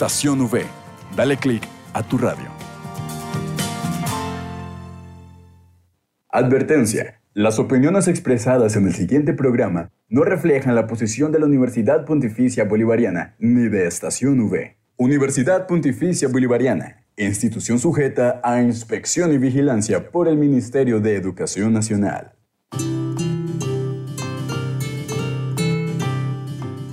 Estación. Dale clic a tu radio. Advertencia. Las opiniones expresadas en el siguiente programa no reflejan la posición de la Universidad Pontificia Bolivariana ni de Estación V. Universidad Pontificia Bolivariana, institución sujeta a inspección y vigilancia por el Ministerio de Educación Nacional.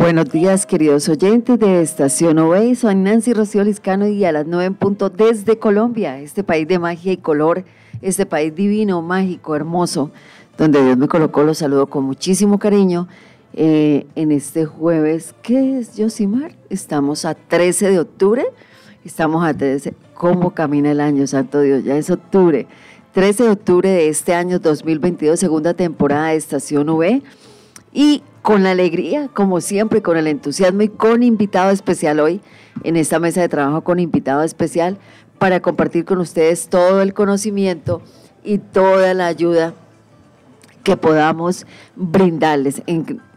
Buenos días, queridos oyentes de Estación OVE. Soy Nancy Rocío Liscano y a las 9 en punto desde Colombia, este país de magia y color, este país divino, mágico, hermoso, donde Dios me colocó. Los saludo con muchísimo cariño eh, en este jueves. ¿Qué es, Josimar? Estamos a 13 de octubre. Estamos a 13. ¿Cómo camina el año, santo Dios? Ya es octubre. 13 de octubre de este año 2022, segunda temporada de Estación V. Y con la alegría, como siempre, con el entusiasmo y con invitado especial hoy en esta mesa de trabajo con invitado especial para compartir con ustedes todo el conocimiento y toda la ayuda que podamos brindarles.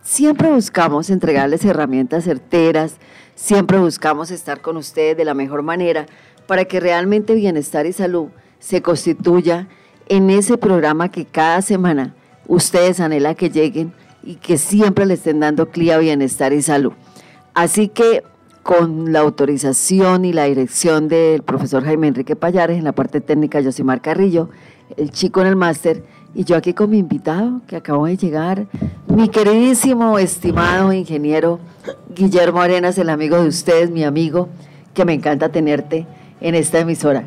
siempre buscamos entregarles herramientas certeras, siempre buscamos estar con ustedes de la mejor manera para que realmente bienestar y salud se constituya en ese programa que cada semana ustedes anhelan que lleguen y que siempre le estén dando clío, bienestar y salud. Así que con la autorización y la dirección del profesor Jaime Enrique Payares, en la parte técnica Josimar Carrillo, el chico en el máster, y yo aquí con mi invitado que acabo de llegar, mi queridísimo, estimado ingeniero Guillermo Arenas, el amigo de ustedes, mi amigo, que me encanta tenerte en esta emisora.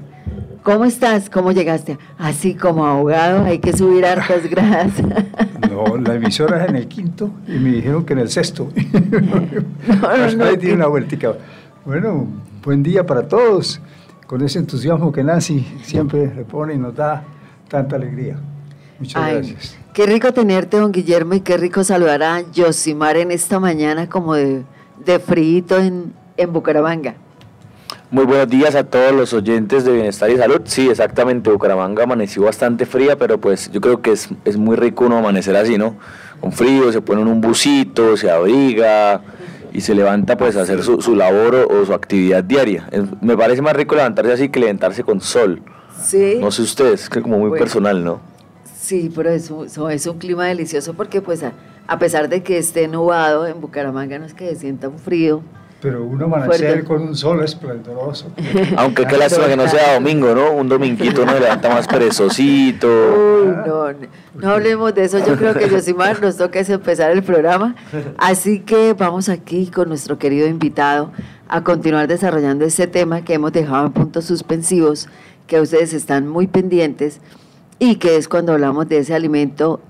¿Cómo estás? ¿Cómo llegaste? Así como abogado, hay que subir hartas gradas. No, la emisora es en el quinto y me dijeron que en el sexto. No, no, Ahí tiene una vueltica. Bueno, buen día para todos, con ese entusiasmo que Nancy siempre le pone y nos da tanta alegría. Muchas gracias. Qué rico tenerte, don Guillermo, y qué rico saludar a Yosimar en esta mañana como de, de frío en, en Bucaramanga. Muy buenos días a todos los oyentes de Bienestar y Salud. Sí, exactamente, Bucaramanga amaneció bastante fría, pero pues yo creo que es, es muy rico uno amanecer así, ¿no? Con frío, se pone en un busito, se abriga y se levanta pues a hacer su, su labor o, su actividad diaria. me parece más rico levantarse así que levantarse con sol. Sí. No sé ustedes, es que como muy personal, ¿no? Sí, pero eso, eso, es un clima delicioso porque pues a, a pesar de que esté nubado en Bucaramanga no es que se sienta un frío pero un amanecer con un sol esplendoroso. Aunque qué lástima que no sea domingo, ¿no? Un dominguito uno levanta más perezosito. Uy, no, no, hablemos de eso. Yo creo que Josimar nos toca es empezar el programa. Así que vamos aquí con nuestro querido invitado a continuar desarrollando este tema que hemos dejado en puntos suspensivos, que ustedes están muy pendientes y que es cuando hablamos de ese alimento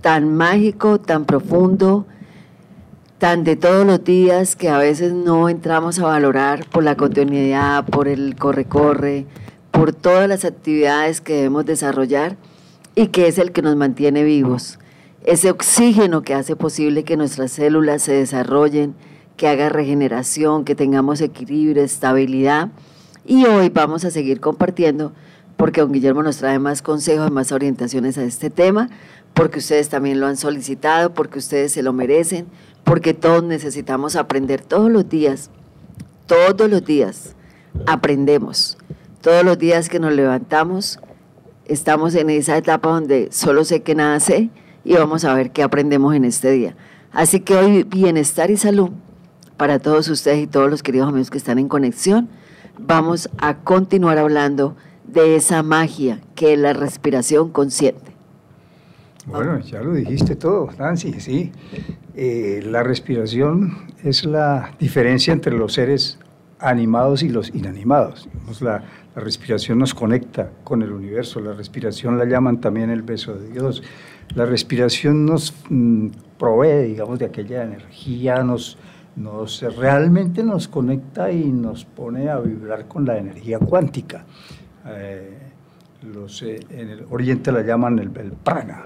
tan mágico, tan profundo, tan de todos los días que a veces no entramos a valorar por la continuidad, por el corre-corre, por todas las actividades que debemos desarrollar y que es el que nos mantiene vivos. Ese oxígeno que hace posible que nuestras células se desarrollen, que haga regeneración, que tengamos equilibrio, estabilidad. Y hoy vamos a seguir compartiendo porque don Guillermo nos trae más consejos, más orientaciones a este tema, porque ustedes también lo han solicitado, porque ustedes se lo merecen, porque todos necesitamos aprender todos los días, todos los días aprendemos, todos los días que nos levantamos, estamos en esa etapa donde solo sé que nada sé y vamos a ver qué aprendemos en este día. Así que hoy bienestar y salud para todos ustedes y todos los queridos amigos que están en conexión. Vamos a continuar hablando de esa magia que es la respiración consciente. Bueno, ya lo dijiste todo, Nancy, sí. Eh, la respiración es la diferencia entre los seres animados y los inanimados. La, respiración nos conecta con el universo, la respiración la llaman también el beso de Dios. La respiración nos mm, provee, digamos, de aquella energía, nos, nos realmente nos conecta y nos pone a vibrar con la energía cuántica. Eh, los, eh, en el Oriente la llaman el, prana.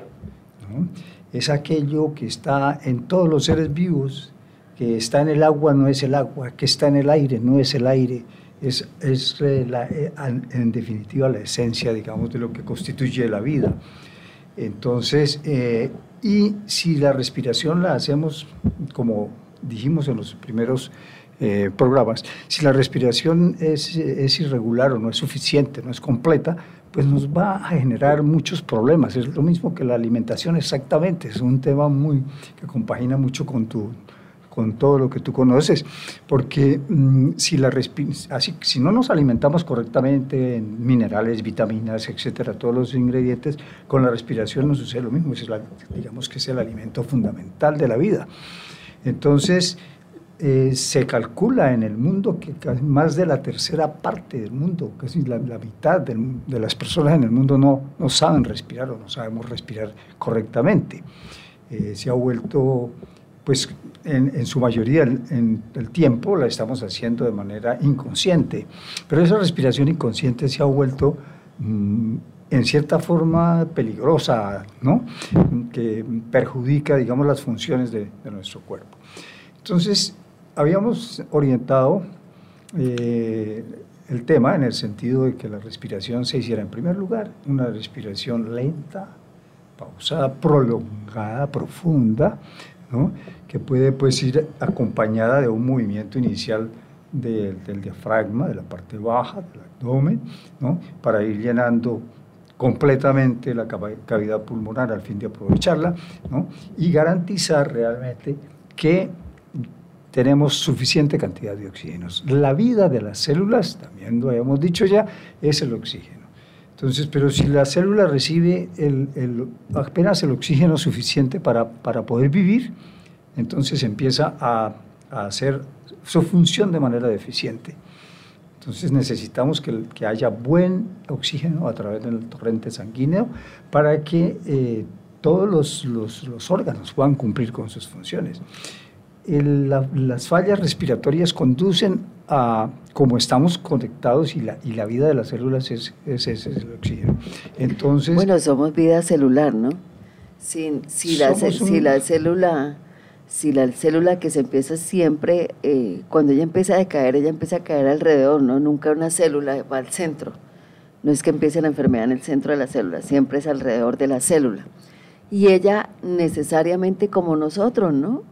Es aquello que está en todos los seres vivos, que está en el agua no es el agua, que está en el aire no es el aire, es, es eh, la, en definitiva la esencia, digamos, de lo que constituye la vida. Entonces, y si la respiración la hacemos como dijimos en los primeros eh, programas, si la respiración es, es, irregular o no es suficiente, no es completa, pues nos va a generar muchos problemas. Es lo mismo que la alimentación exactamente, es un tema muy que compagina mucho con tu con todo lo que tú conoces, porque mm, si, la así, si no nos alimentamos correctamente en minerales, vitaminas, etcétera, todos los ingredientes, con la respiración no sucede lo mismo, es digamos que es el alimento fundamental de la vida. Entonces, eh, se calcula en el mundo que más de la tercera parte del mundo, casi la, mitad de las personas en el mundo no, no saben respirar o no sabemos respirar correctamente. Eh, se ha vuelto, pues en, su mayoría en el tiempo la estamos haciendo de manera inconsciente, pero esa respiración inconsciente se ha vuelto mm, en cierta forma peligrosa, ¿no? que perjudica, digamos, las funciones de, de nuestro cuerpo. Entonces, habíamos orientado eh, el tema en el sentido de que la respiración se hiciera en primer lugar una respiración lenta, pausada, prolongada, profunda, ¿no? que puede pues, ir acompañada de un movimiento inicial del diafragma, de la parte baja del abdomen, para ir llenando completamente la cavidad pulmonar al fin de aprovecharla ¿no? y garantizar realmente que tenemos suficiente cantidad de oxígeno. La vida de las células, también lo hemos dicho ya, es el oxígeno. Entonces, pero si la célula recibe el, apenas el oxígeno suficiente para, para, poder vivir, entonces empieza a, a, hacer su función de manera deficiente. Entonces necesitamos que, que, haya buen oxígeno a través del torrente sanguíneo para que eh, todos los, los, los órganos puedan cumplir con sus funciones las fallas respiratorias conducen a como estamos conectados y la, y la vida de las células es, es, el oxígeno. Entonces, bueno, somos vida celular, ¿no? Si, si, la, si la célula si la célula que se empieza siempre, eh, cuando ella empieza a decaer, ella empieza a caer alrededor, ¿no? Nunca una célula va al centro. No es que empiece la enfermedad en el centro de la célula, siempre es alrededor de la célula. Y ella necesariamente como nosotros, ¿no?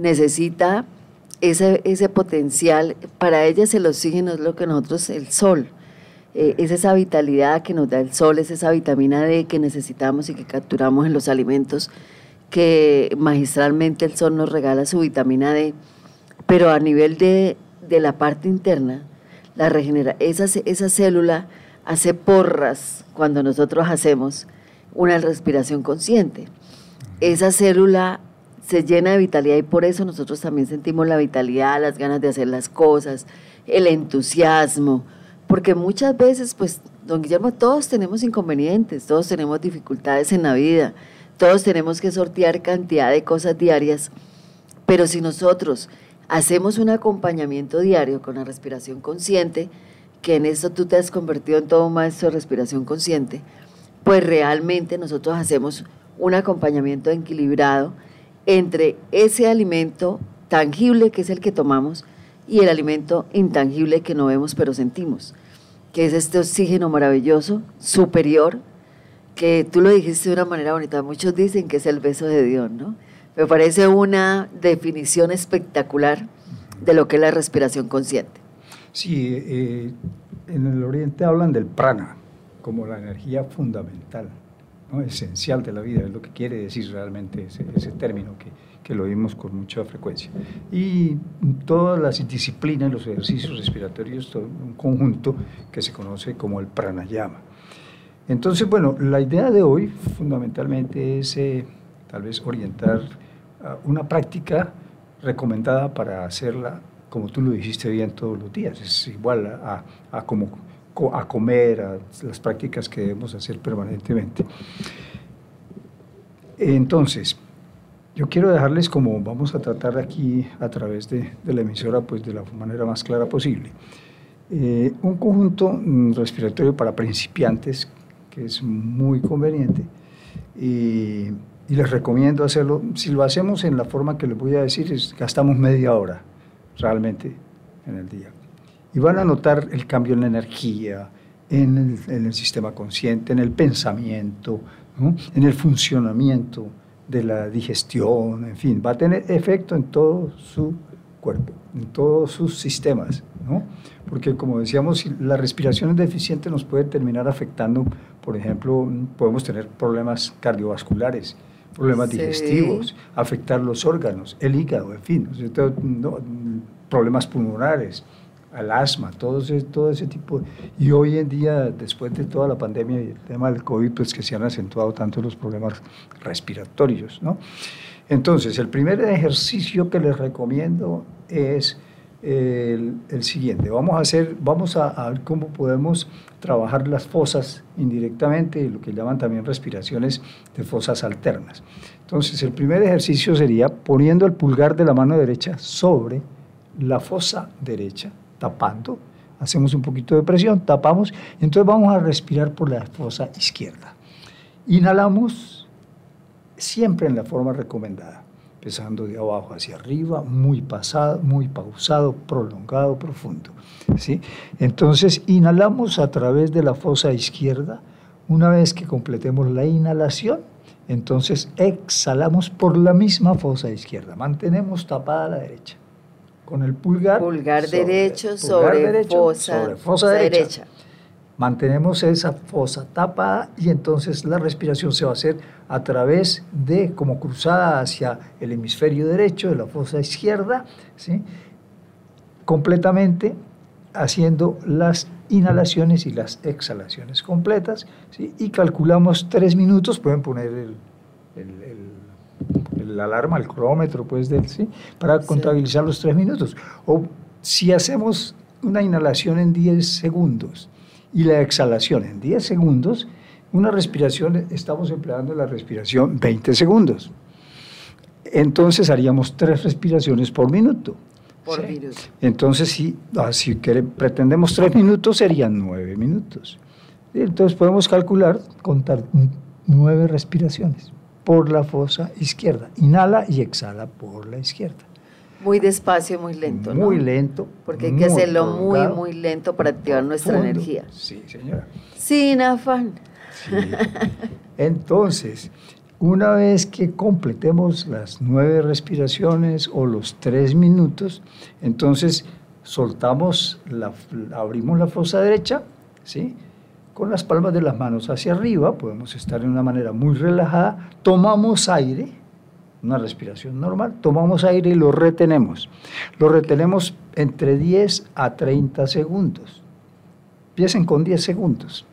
Necesita ese, ese potencial. Para ellas el oxígeno es lo que nosotros, el sol, eh, es esa vitalidad que nos da el sol, es esa vitamina D que necesitamos y que capturamos en los alimentos, que magistralmente el sol nos regala su vitamina D. Pero a nivel de, de la parte interna, la regenera, esa, esa célula hace porras cuando nosotros hacemos una respiración consciente. Esa célula se llena de vitalidad y por eso nosotros también sentimos la vitalidad, las ganas de hacer las cosas, el entusiasmo, porque muchas veces, pues, don Guillermo, todos tenemos inconvenientes, todos tenemos dificultades en la vida, todos tenemos que sortear cantidad de cosas diarias, pero si nosotros hacemos un acompañamiento diario con la respiración consciente, que en esto tú te has convertido en todo un maestro de respiración consciente, pues realmente nosotros hacemos un acompañamiento equilibrado entre ese alimento tangible que es el que tomamos y el alimento intangible que no vemos pero sentimos, que es este oxígeno maravilloso, superior, que tú lo dijiste de una manera bonita. Muchos dicen que es el beso de Dios, ¿no? Me parece una definición espectacular de lo que es la respiración consciente. Sí, eh, en el Oriente hablan del prana como la energía fundamental, ¿no? esencial de la vida, es lo que quiere decir realmente ese, término que, que, lo vimos con mucha frecuencia. Y todas las disciplinas, los ejercicios respiratorios, todo un conjunto que se conoce como el pranayama. Entonces, bueno, la idea de hoy fundamentalmente es eh, tal vez orientar una práctica recomendada para hacerla, como tú lo dijiste bien, todos los días. Es igual a, a como a comer, a las prácticas que debemos hacer permanentemente. Entonces, yo quiero dejarles como vamos a tratar aquí a través de, la emisora, pues de la manera más clara posible, eh, un conjunto mm, respiratorio para principiantes que es muy conveniente. Y y les recomiendo hacerlo. Si lo hacemos en la forma que les voy a decir, es, gastamos media hora realmente en el día. Y van a notar el cambio en la energía, en el, sistema consciente, en el pensamiento, en el funcionamiento de la digestión, en fin, va a tener efecto en todo su cuerpo, en todos sus sistemas, ¿no? Porque como decíamos, la respiración es deficiente nos puede terminar afectando, por ejemplo, podemos tener problemas cardiovasculares, problemas digestivos, afectar los órganos, el hígado, en fin, problemas pulmonares, al asma, todo ese, todo ese tipo. Y hoy en día, después de toda la pandemia y el tema del COVID, pues que se han acentuado tanto los problemas respiratorios, ¿no? Entonces, el primer ejercicio que les recomiendo es el, siguiente. Vamos a, hacer, vamos a, ver cómo podemos trabajar las fosas indirectamente, lo que llaman también respiraciones de fosas alternas. Entonces, el primer ejercicio sería poniendo el pulgar de la mano derecha sobre la fosa derecha, tapando. Hacemos un poquito de presión, tapamos, entonces vamos a respirar por la fosa izquierda. Inhalamos siempre en la forma recomendada empezando de abajo hacia arriba, muy pasado, muy pausado, prolongado, profundo. ¿sí? Entonces inhalamos a través de la fosa izquierda. Una vez que completemos la inhalación, entonces exhalamos por la misma fosa izquierda. Mantenemos tapada la derecha. Con el pulgar. Pulgar derecho sobre, fosa, derecha mantenemos esa fosa tapada y entonces la respiración se va a hacer a través de, como cruzada hacia el hemisferio derecho de la fosa izquierda, ¿sí? completamente haciendo las inhalaciones y las exhalaciones completas, ¿sí? y calculamos tres minutos, pueden poner el, el, alarma, el cronómetro, pues, del, ¿sí? para contabilizar los tres minutos. O si hacemos una inhalación en 10 segundos, y la exhalación en 10 segundos, una respiración, estamos empleando la respiración 20 segundos. Entonces haríamos tres respiraciones por minuto. Por minuto. Entonces, si, ah, si pretendemos tres minutos, serían nueve minutos. Entonces podemos calcular, contar nueve respiraciones por la fosa izquierda. Inhala y exhala por la izquierda. Muy despacio, muy lento, Muy lento. Porque hay que hacerlo muy, muy lento para activar nuestra energía. Sí, señora. Sin afán. Entonces, una vez que completemos las nueve respiraciones o los tres minutos, entonces soltamos, la, abrimos la fosa derecha, ¿sí? Con las palmas de las manos hacia arriba, podemos estar en una manera muy relajada, tomamos aire, una respiración normal, tomamos aire y lo retenemos. Lo retenemos entre 10 a 30 segundos. Empiecen con 10 segundos.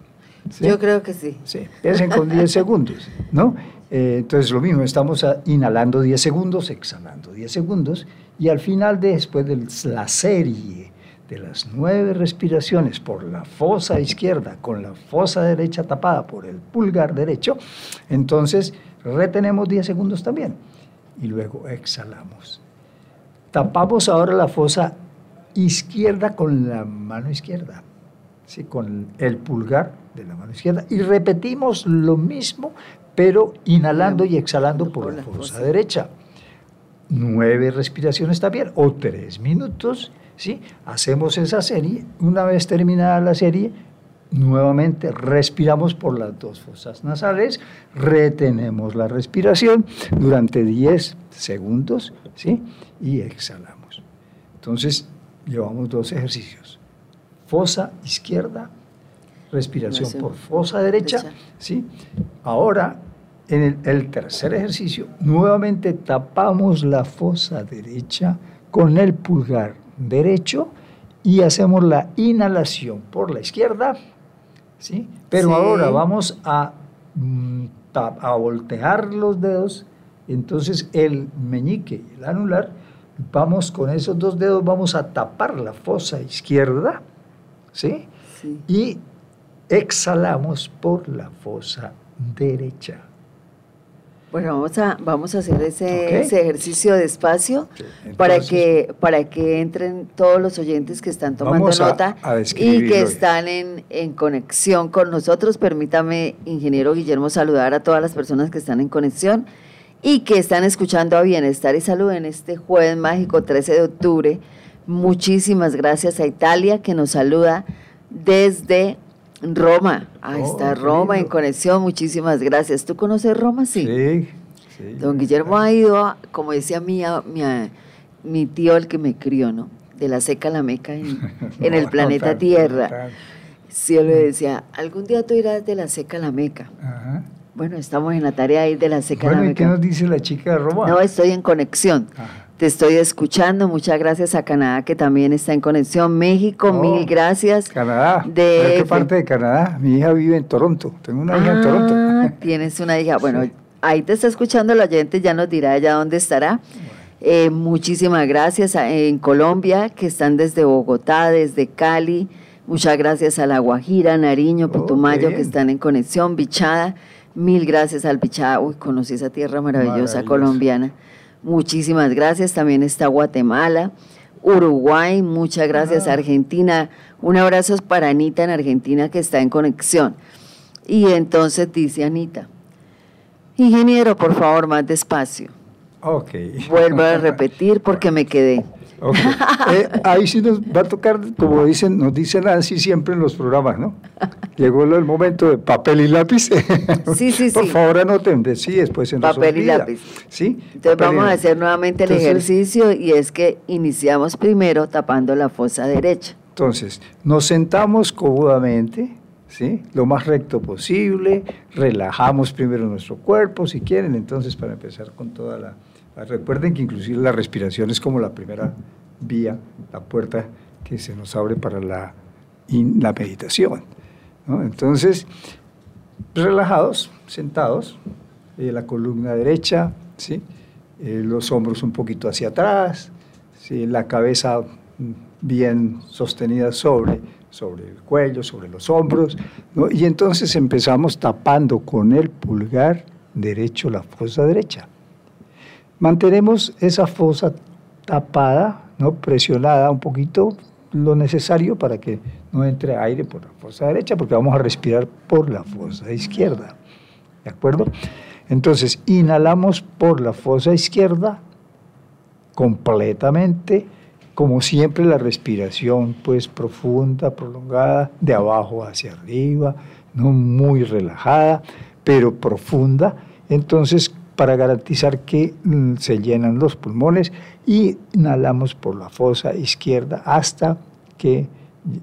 Yo creo que sí. Sí, empiecen con 10 segundos, ¿no? Eh, entonces lo mismo, estamos inhalando 10 segundos, exhalando 10 segundos, y al final, después de la serie de las nueve respiraciones por la fosa izquierda con la fosa derecha tapada por el pulgar derecho, entonces retenemos 10 segundos también y luego exhalamos. Tapamos ahora la fosa izquierda con la mano izquierda, ¿sí? con el pulgar de la mano izquierda y repetimos lo mismo, pero inhalando y exhalando por, la fosa derecha. nueve respiraciones también, o tres minutos, ¿sí? Hacemos esa serie, una vez terminada la serie, nuevamente respiramos por las dos fosas nasales, retenemos la respiración durante 10 segundos, ¿sí? Y exhalamos. Entonces, llevamos dos ejercicios. Fosa izquierda, respiración por fosa derecha, ¿sí? Ahora en el, tercer ejercicio, nuevamente tapamos la fosa derecha con el pulgar derecho y hacemos la inhalación por la izquierda, ¿sí? Pero ahora vamos a, mm, a voltear los dedos, entonces el meñique y el anular, vamos con esos dos dedos, vamos a tapar la fosa izquierda, ¿sí? Y exhalamos por la fosa derecha. Bueno, vamos a, vamos a hacer ese, ejercicio despacio para, que, para que entren todos los oyentes que están tomando nota y que están en, en, conexión con nosotros. Permítame, ingeniero Guillermo, saludar a todas las personas que están en conexión y que están escuchando a Bienestar y Salud en este jueves mágico 13 de octubre. Muchísimas gracias a Italia que nos saluda desde Roma, ahí oh, está Roma en conexión, muchísimas gracias. ¿Tú conoces Roma? Sí. Sí. Don Guillermo ha ido, como decía mi, mi, tío, el que me crió, ¿no? De la seca a la meca en, el planeta Tierra. Sí, yo le decía, algún día tú irás de la seca a la meca. Bueno, estamos en la tarea de ir de la seca a la meca. ¿Qué nos dice la chica de Roma? No, estoy en conexión. Te estoy escuchando. Muchas gracias a Canadá, que también está en conexión. México, oh, mil gracias. Canadá. ¿De qué parte de Canadá? Mi hija vive en Toronto. Tengo una hija en Toronto. Ah, tienes una hija. Bueno, ahí te está escuchando el oyente, ya nos dirá ella dónde estará. Eh, muchísimas gracias en Colombia, que están desde Bogotá, desde Cali. Muchas gracias a La Guajira, Nariño, Putumayo, que están en conexión. Bichada, mil gracias al Bichada. Uy, conocí esa tierra maravillosa colombiana. Muchísimas gracias. También está Guatemala, Uruguay, muchas gracias. Ah. Argentina, un abrazo para Anita en Argentina que está en conexión. Y entonces dice Anita, ingeniero, por favor, más despacio. Ok. Vuelvo a repetir porque me quedé. Eh, ahí sí nos va a tocar, como dicen, nos dicen Nancy siempre en los programas, ¿no? Llegó el momento de papel y lápiz. Sí, sí, Por favor, anoten, sí, después en Papel y lápiz. Sí. Entonces vamos a hacer nuevamente el ejercicio y es que iniciamos primero tapando la fosa derecha. Entonces, nos sentamos cómodamente, ¿sí? Lo más recto posible, relajamos primero nuestro cuerpo, si quieren, entonces para empezar con toda la Recuerden que inclusive la respiración es como la primera vía, la puerta que se nos abre para la, meditación. Entonces, relajados, sentados, eh, la columna derecha, ¿sí? Eh, los hombros un poquito hacia atrás, ¿sí? la cabeza bien sostenida sobre, sobre el cuello, sobre los hombros, y entonces empezamos tapando con el pulgar derecho la fosa derecha. Mantenemos esa fosa tapada, ¿no? presionada un poquito, lo necesario para que no entre aire por la fosa derecha, porque vamos a respirar por la fosa izquierda. ¿De acuerdo? Entonces, inhalamos por la fosa izquierda completamente, como siempre la respiración pues profunda, prolongada, de abajo hacia arriba, no muy relajada, pero profunda. Entonces, para garantizar que mm, se llenan los pulmones y inhalamos por la fosa izquierda hasta que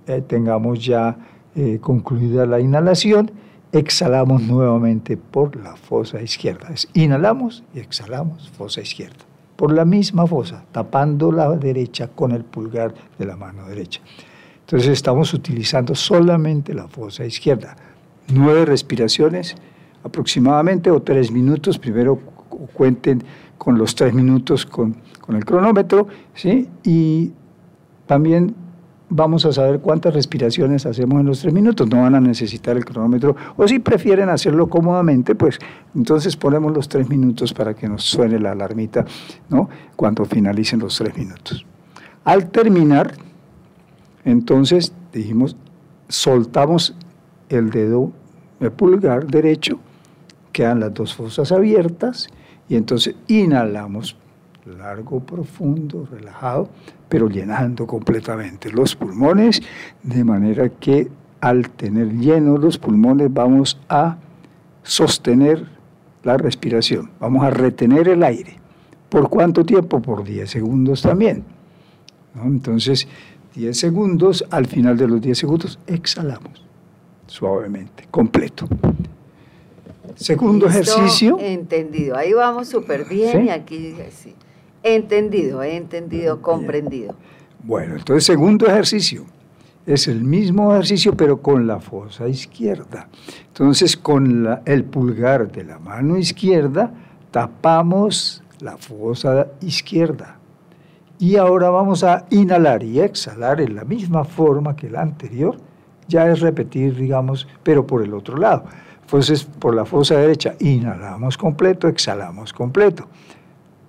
eh, tengamos ya eh, concluida la inhalación. Exhalamos nuevamente por la fosa izquierda. inhalamos y exhalamos fosa izquierda. Por la misma fosa, tapando la derecha con el pulgar de la mano derecha. Entonces estamos utilizando solamente la fosa izquierda. Nueve respiraciones aproximadamente o tres minutos, primero cuenten con los tres minutos con, el cronómetro, ¿sí? Y también vamos a saber cuántas respiraciones hacemos en los tres minutos, no van a necesitar el cronómetro, o si prefieren hacerlo cómodamente, pues entonces ponemos los tres minutos para que nos suene la alarmita, ¿no? Cuando finalicen los tres minutos. Al terminar, entonces dijimos, soltamos el dedo, el pulgar derecho, quedan las dos fosas abiertas y entonces inhalamos largo, profundo, relajado, pero llenando completamente los pulmones, de manera que al tener llenos los pulmones vamos a sostener la respiración, vamos a retener el aire. ¿Por cuánto tiempo? Por 10 segundos también. Entonces, 10 segundos, al final de los 10 segundos exhalamos suavemente, completo. Segundo ejercicio. Entendido, ahí vamos súper bien y aquí sí. Entendido, he entendido, comprendido. Bueno, entonces segundo ejercicio. Es el mismo ejercicio pero con la fosa izquierda. Entonces con el pulgar de la mano izquierda tapamos la fosa izquierda. Y ahora vamos a inhalar y exhalar en la misma forma que la anterior. Ya es repetir, digamos, pero por el otro lado. Entonces, por la fosa derecha, inhalamos completo, exhalamos completo.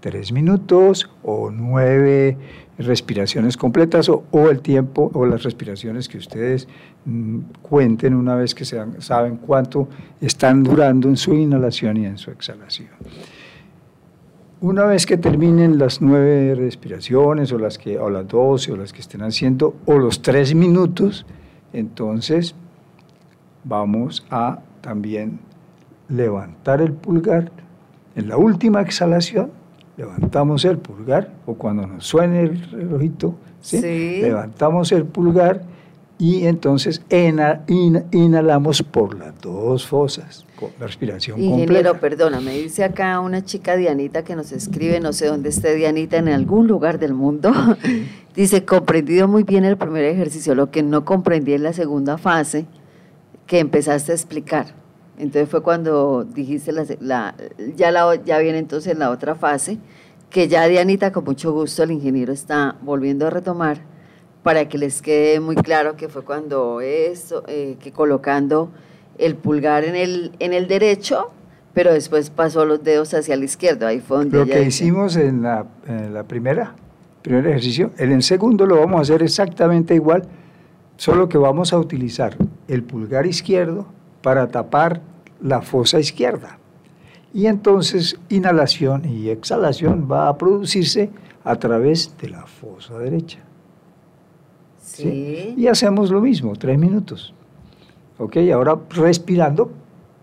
Tres minutos o nueve respiraciones completas o, el tiempo o las respiraciones que ustedes mm, cuenten una vez que sean, saben cuánto están durando en su inhalación y en su exhalación. Una vez que terminen las nueve respiraciones o las, que, o las doce o las que estén haciendo o los tres minutos, entonces vamos a también levantar el pulgar. En la última exhalación, levantamos el pulgar, o cuando nos suene el relojito, levantamos el pulgar y entonces inhalamos por las dos fosas, con la respiración Ingeniero, perdona, me dice acá una chica Dianita que nos escribe, no sé dónde esté Dianita, en algún lugar del mundo. dice, comprendido muy bien el primer ejercicio, lo que no comprendí en la segunda fase, que empezaste a explicar. Entonces fue cuando dijiste, la, ya, la, ya viene entonces la otra fase, que ya Dianita, con mucho gusto, el ingeniero está volviendo a retomar para que les quede muy claro que fue cuando eso, eh, que colocando el pulgar en el, en el derecho, pero después pasó los dedos hacia la izquierda. Ahí fue donde Lo que hicimos en la, en la primera, primer ejercicio, en el segundo lo vamos a hacer exactamente igual solo que vamos a utilizar el pulgar izquierdo para tapar la fosa izquierda. Y entonces inhalación y exhalación va a producirse a través de la fosa derecha. Sí. Y hacemos lo mismo, tres minutos. ¿Ok? Ahora respirando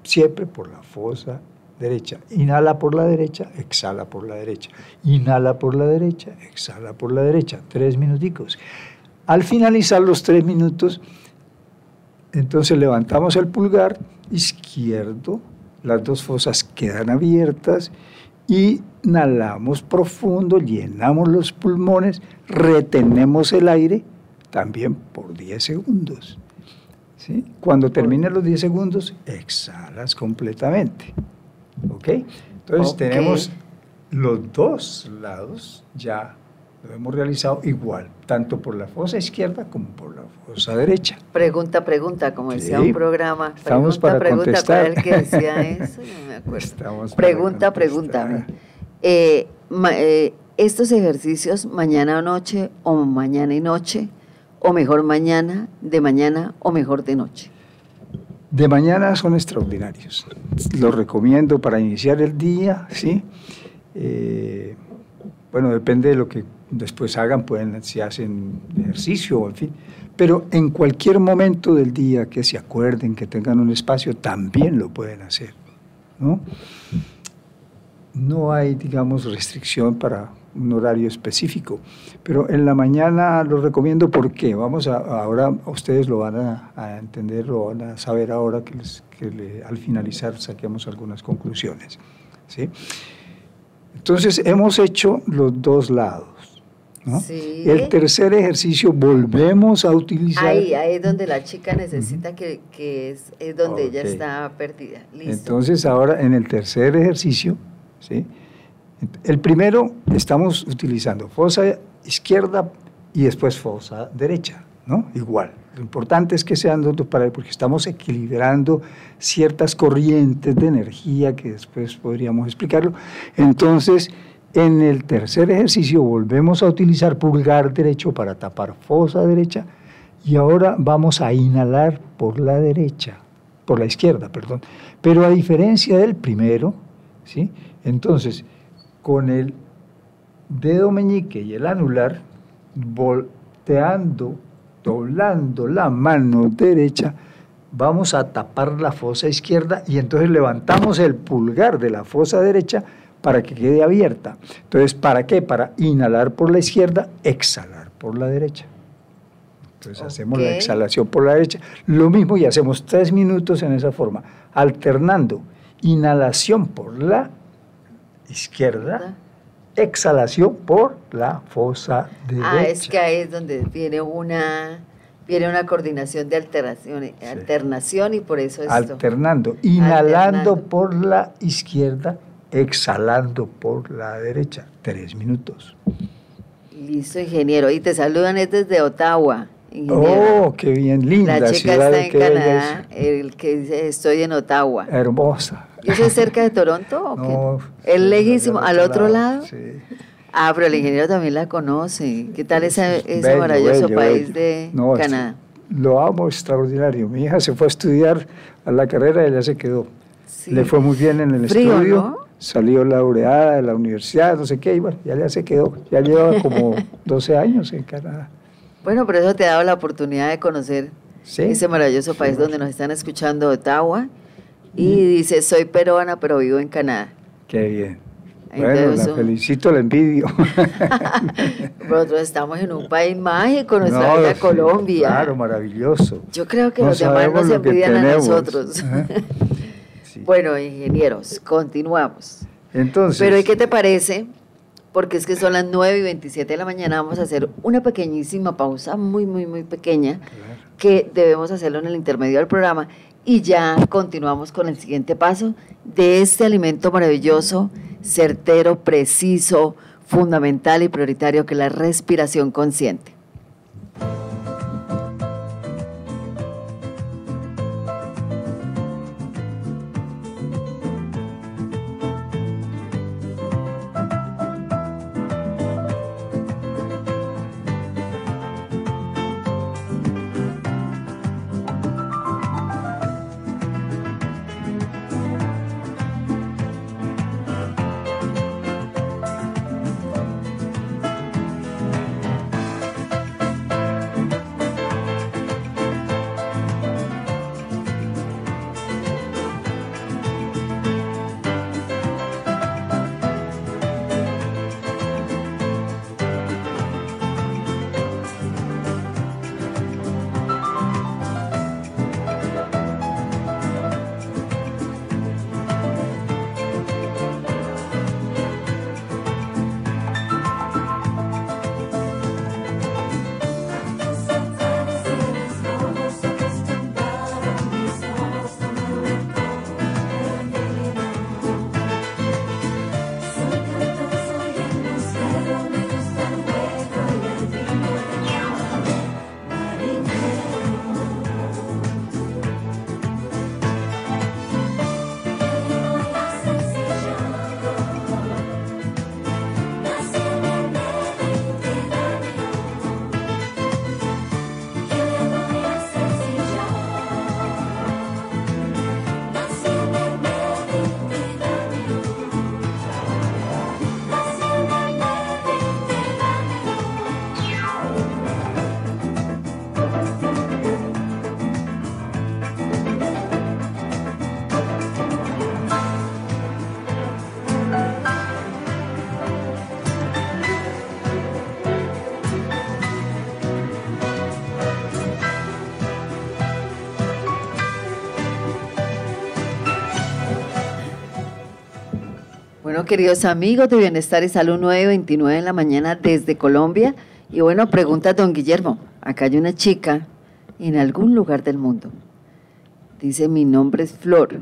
siempre por la fosa derecha. Inhala por la derecha, exhala por la derecha. Inhala por la derecha, exhala por la derecha. Tres minuticos. Al finalizar los tres minutos, entonces levantamos el pulgar izquierdo, las dos fosas quedan abiertas y inhalamos profundo, llenamos los pulmones, retenemos el aire también por 10 segundos. ¿sí? Cuando terminen los 10 segundos, exhalas completamente. ¿Ok? Entonces tenemos los dos lados ya lo hemos realizado igual, tanto por la fosa izquierda como por la fosa derecha. Pregunta, pregunta, como decía un programa. Estamos para pregunta, contestar. el que decía eso? No me acuerdo. pregunta, pregúntame. Eh, eh, estos ejercicios mañana o noche o mañana y noche o mejor mañana, de mañana o mejor de noche. De mañana son extraordinarios. Los recomiendo para iniciar el día, ¿sí? Eh, bueno, depende de lo que después hagan, pueden, si hacen ejercicio, en fin. Pero en cualquier momento del día que se acuerden, que tengan un espacio, también lo pueden hacer. ¿no? no hay, digamos, restricción para un horario específico, pero en la mañana lo recomiendo porque vamos a, ahora ustedes lo van a, entender, lo van a saber ahora que, que al finalizar saquemos algunas conclusiones. ¿sí? Entonces hemos hecho los dos lados. El tercer ejercicio volvemos a utilizar. Ahí, ahí es donde la chica necesita que, es, donde ella está perdida. Entonces ahora en el tercer ejercicio, ¿sí? el primero estamos utilizando fosa izquierda y después fosa derecha, ¿no? Igual. Lo importante es que sean dos para porque estamos equilibrando ciertas corrientes de energía que después podríamos explicarlo. Entonces, en el tercer ejercicio volvemos a utilizar pulgar derecho para tapar fosa derecha y ahora vamos a inhalar por la derecha, por la izquierda, perdón. Pero a diferencia del primero, ¿sí? Entonces, con el dedo meñique y el anular, volteando, doblando la mano derecha, vamos a tapar la fosa izquierda y entonces levantamos el pulgar de la fosa derecha para que quede abierta. Entonces, ¿para qué? Para inhalar por la izquierda, exhalar por la derecha. Entonces hacemos la exhalación por la derecha. Lo mismo y hacemos tres minutos en esa forma, alternando inhalación por la izquierda, exhalación por la fosa derecha. Ah, es que ahí es donde viene una viene una coordinación de alternación, alternación y por eso esto. Alternando, inhalando por la izquierda, exhalando por la derecha. Tres minutos. Listo, ingeniero. Y te saludan desde Ottawa. Oh, qué bien, linda. La chica está en Canadá, el que dice estoy en Ottawa. Hermosa. ¿Y eso es cerca de Toronto o no, qué? ¿Es lejísimo? ¿Al otro lado? Sí. Ah, pero el ingeniero también la conoce. ¿Qué tal ese, ese maravilloso país de Canadá? lo amo extraordinario. Mi hija se fue a estudiar a la carrera y ella se quedó. Le fue muy bien en el Frío, estudio. ¿no? Salió laureada de la universidad, no sé qué, y bueno, ya, ya se quedó. Ya lleva como 12 años en Canadá. Bueno, pero eso te ha dado la oportunidad de conocer ese maravilloso país donde nos están escuchando, Ottawa. Y dice, soy peruana, pero vivo en Canadá. Qué bien. Bueno, la felicito, la envidio. Nosotros estamos en un país mágico, nuestra no, Colombia. Claro, maravilloso. Yo creo que los demás nos envidian a nosotros. Bueno, ingenieros, continuamos. Entonces. Pero ¿y qué te parece? Porque es que son las 9 y 27 de la mañana, vamos a hacer una pequeñísima pausa, muy, muy, muy pequeña, que debemos hacerlo en el intermedio del programa y ya continuamos con el siguiente paso de este alimento maravilloso, certero, preciso, fundamental y prioritario que es la respiración consciente. Queridos amigos de Bienestar y Salud 929 en la mañana desde Colombia. Y bueno, pregunta don Guillermo, acá hay una chica en algún lugar del mundo. Dice, mi nombre es Flor,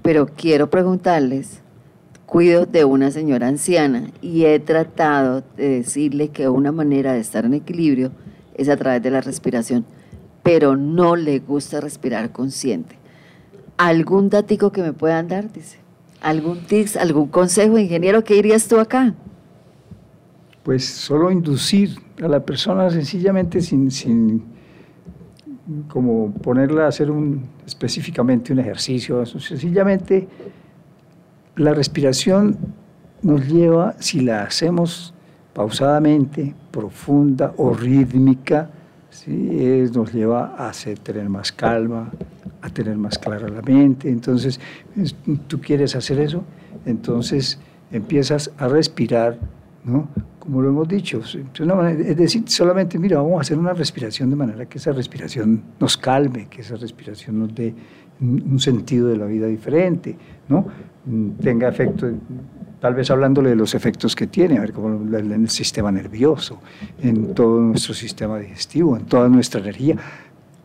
pero quiero preguntarles, cuido de una señora anciana y he tratado de decirle que una manera de estar en equilibrio es a través de la respiración, pero no le gusta respirar consciente. ¿Algún datico que me puedan dar? Dice. ¿Algún tips, algún consejo, ingeniero? ¿Qué dirías tú acá? Pues solo inducir a la persona sencillamente sin, sin como ponerla a hacer un, específicamente un ejercicio, sencillamente la respiración nos lleva, si la hacemos pausadamente, profunda o rítmica, ¿sí? nos lleva a hacer, tener más calma, a tener más clara la mente. Entonces, tú quieres hacer eso, entonces empiezas a respirar, ¿no? Como lo hemos dicho, es decir, solamente, mira, vamos a hacer una respiración de manera que esa respiración nos calme, que esa respiración nos dé un sentido de la vida diferente, ¿no? Tenga efecto tal vez hablándole de los efectos que tiene, a ver cómo en el sistema nervioso, en todo nuestro sistema digestivo, en toda nuestra energía.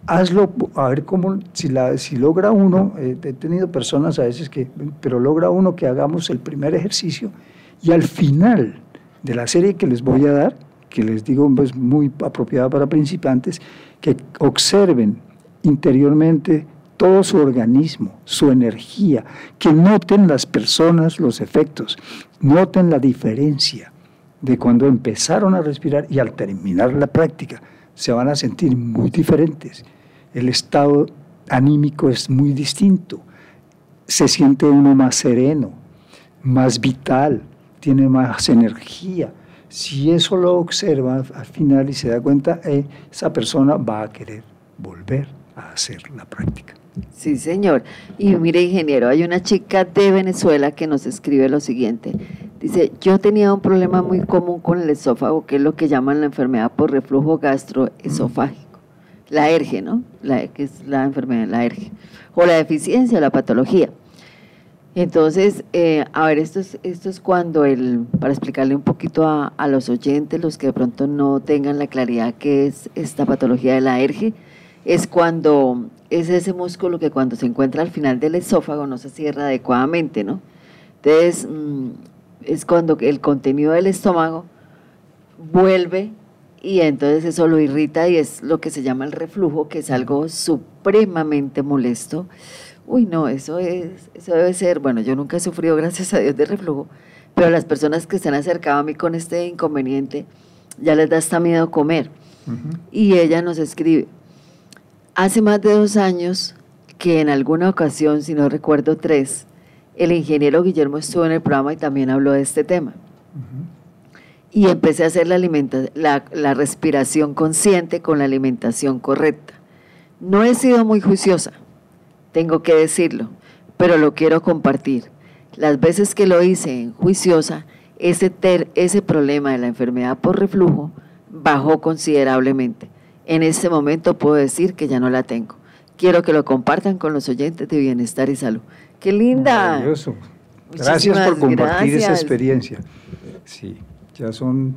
Hazlo, a ver cómo, si, logra uno, eh, he tenido personas a veces que, pero logra uno que hagamos el primer ejercicio y al final de la serie que les voy a dar, que les digo es pues, muy apropiada para principiantes, que observen interiormente todo su organismo, su energía, que noten las personas los efectos, noten la diferencia de cuando empezaron a respirar y al terminar la práctica. Se van a sentir muy diferentes. El estado anímico es muy distinto. Se siente uno más sereno, más vital, tiene más energía. Si eso lo observa al final y se da cuenta, eh, esa persona va a querer volver a hacer la práctica. Sí, señor. Y mire, ingeniero, hay una chica de Venezuela que nos escribe lo siguiente. Dice, yo tenía un problema muy común con el esófago, que es lo que llaman la enfermedad por reflujo gastroesofágico. La ERGE, ¿no? La, que es la enfermedad, la ERGE. O la deficiencia, la patología. Entonces, eh, a ver, esto es, esto es cuando el, para explicarle un poquito a, a, los oyentes, los que de pronto no tengan la claridad que es esta patología de la ERGE, es cuando es ese músculo que cuando se encuentra al final del esófago no se cierra adecuadamente, ¿no? Entonces, mm, es cuando el contenido del estómago vuelve y entonces eso lo irrita y es lo que se llama el reflujo, que es algo supremamente molesto. Uy, no, eso, es, eso debe ser, bueno, yo nunca he sufrido, gracias a Dios, de reflujo, pero las personas que se han acercado a mí con este inconveniente, ya les da hasta miedo comer. Y ella nos escribe, Hace más de dos años que en alguna ocasión, si no recuerdo tres, el ingeniero Guillermo estuvo en el programa y también habló de este tema. Y empecé a hacer la, la, la respiración consciente con la alimentación correcta. No he sido muy juiciosa, tengo que decirlo, pero lo quiero compartir. Las veces que lo hice en juiciosa, ese, ter, ese problema de la enfermedad por reflujo bajó considerablemente en este momento puedo decir que ya no la tengo. Quiero que lo compartan con los oyentes de Bienestar y Salud. ¡Qué linda! Maravilloso. Gracias por compartir esa experiencia. Sí, ya son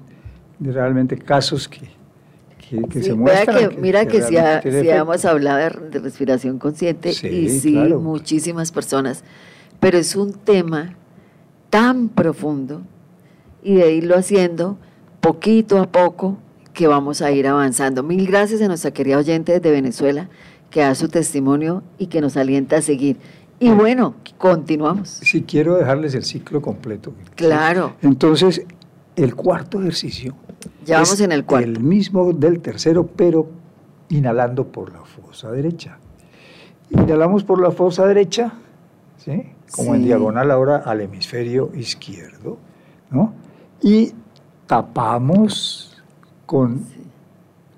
realmente casos que, que, se muestran. Que, mira que, si, hemos hablado de, respiración consciente y sí, muchísimas personas, pero es un tema tan profundo y de irlo haciendo poquito a poco que vamos a ir avanzando. Mil gracias a nuestra querida oyente de Venezuela que da su testimonio y que nos alienta a seguir. Y bueno, continuamos. Sí, quiero dejarles el ciclo completo. Claro. Entonces, el cuarto ejercicio. Ya vamos en el cuarto. El mismo del tercero, pero inhalando por la fosa derecha. Inhalamos por la fosa derecha, ¿sí? Como en diagonal ahora al hemisferio izquierdo, ¿no? Y tapamos con